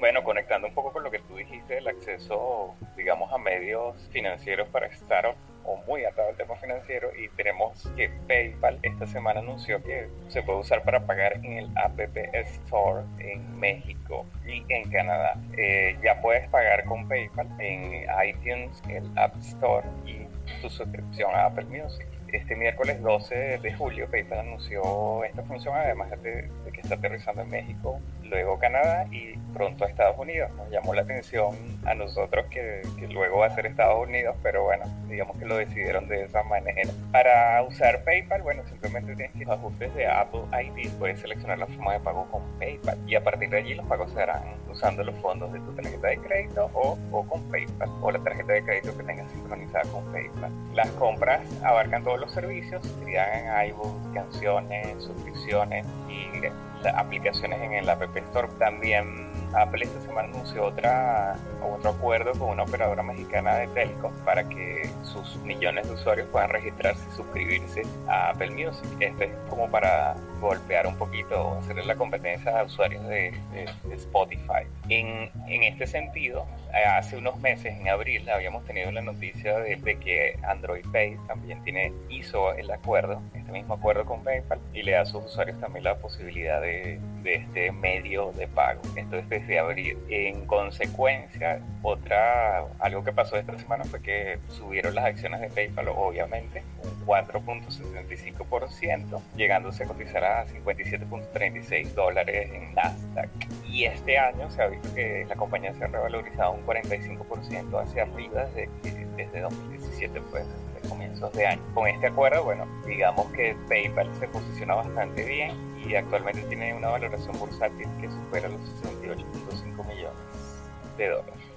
Bueno, conectando un poco con lo que tú dijiste, el acceso, digamos, a medios financieros para startups o muy atado al tema financiero y tenemos que PayPal esta semana anunció que se puede usar para pagar en el App Store en México y en Canadá. Eh, ya puedes pagar con PayPal en iTunes, el App Store y tu suscripción a Apple Music este miércoles 12 de julio PayPal anunció esta función, además de, que está aterrizando en México, luego Canadá y pronto a Estados Unidos. Nos llamó la atención a nosotros que, luego va a ser Estados Unidos, pero bueno, digamos que lo decidieron de esa manera. Para usar PayPal, bueno, simplemente tienes que ir a ajustes de Apple ID, puedes seleccionar la forma de pago con PayPal y a partir de allí los pagos se harán usando los fondos de tu tarjeta de crédito o, o con PayPal o la tarjeta de crédito que tengas sincronizada con PayPal. Las compras abarcan los servicios, serían iBooks, canciones, suscripciones y aplicaciones en el App Store. También Apple esta semana anunció otra, otro acuerdo con una operadora mexicana de telco para que sus millones de usuarios puedan registrarse y suscribirse a Apple Music. Esto es como para golpear un poquito, hacerle la competencia a usuarios de, Spotify. En, en, este sentido, eh, hace unos meses, en abril, habíamos tenido la noticia de, de, que Android Pay también tiene, hizo el acuerdo, este mismo acuerdo con PayPal, y le da a sus usuarios también la posibilidad de, de este medio de pago. Esto es desde abril. En consecuencia, otra, algo que pasó esta semana fue que subieron las acciones de PayPal, obviamente, un 4.75%, llegándose a cotizar a 57.36 dólares en Nasdaq. Y este año se ha visto que la compañía se ha revalorizado un 45% hacia arriba desde, desde 2017, pues desde comienzos de año. Con este acuerdo, bueno, digamos que PayPal se posiciona bastante bien y actualmente tiene una valoración bursátil que supera los 68.5 millones de dólares.